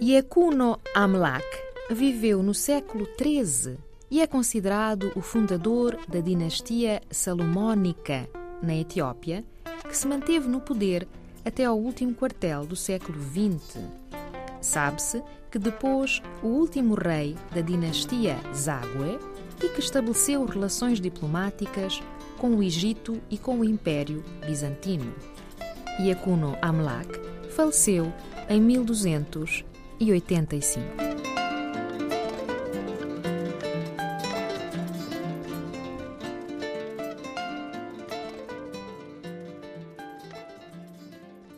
Yekuno Amlak viveu no século XIII e é considerado o fundador da dinastia salomónica na Etiópia, que se manteve no poder até ao último quartel do século XX. Sabe-se que depois o último rei da dinastia Zagwe e que estabeleceu relações diplomáticas com o Egito e com o Império Bizantino. Yakuno Amlak faleceu em 1285.